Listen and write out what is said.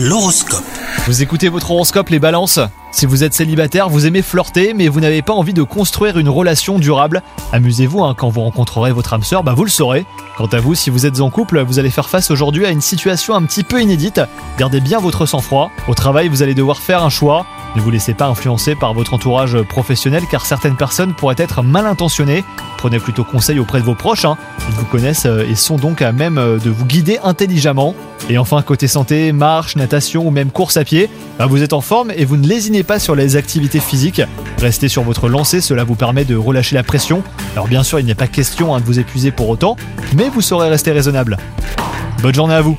L'horoscope. Vous écoutez votre horoscope les balances? Si vous êtes célibataire, vous aimez flirter mais vous n'avez pas envie de construire une relation durable, amusez-vous hein, quand vous rencontrerez votre âme sœur, bah vous le saurez. Quant à vous, si vous êtes en couple, vous allez faire face aujourd'hui à une situation un petit peu inédite. Gardez bien votre sang-froid. Au travail, vous allez devoir faire un choix. Ne vous laissez pas influencer par votre entourage professionnel car certaines personnes pourraient être mal intentionnées. Prenez plutôt conseil auprès de vos proches, hein. ils vous connaissent euh, et sont donc à même euh, de vous guider intelligemment. Et enfin, côté santé, marche, natation ou même course à pied, bah, vous êtes en forme et vous ne lésinez pas sur les activités physiques. Restez sur votre lancée, cela vous permet de relâcher la pression. Alors bien sûr, il n'est pas question hein, de vous épuiser pour autant, mais vous saurez rester raisonnable. Bonne journée à vous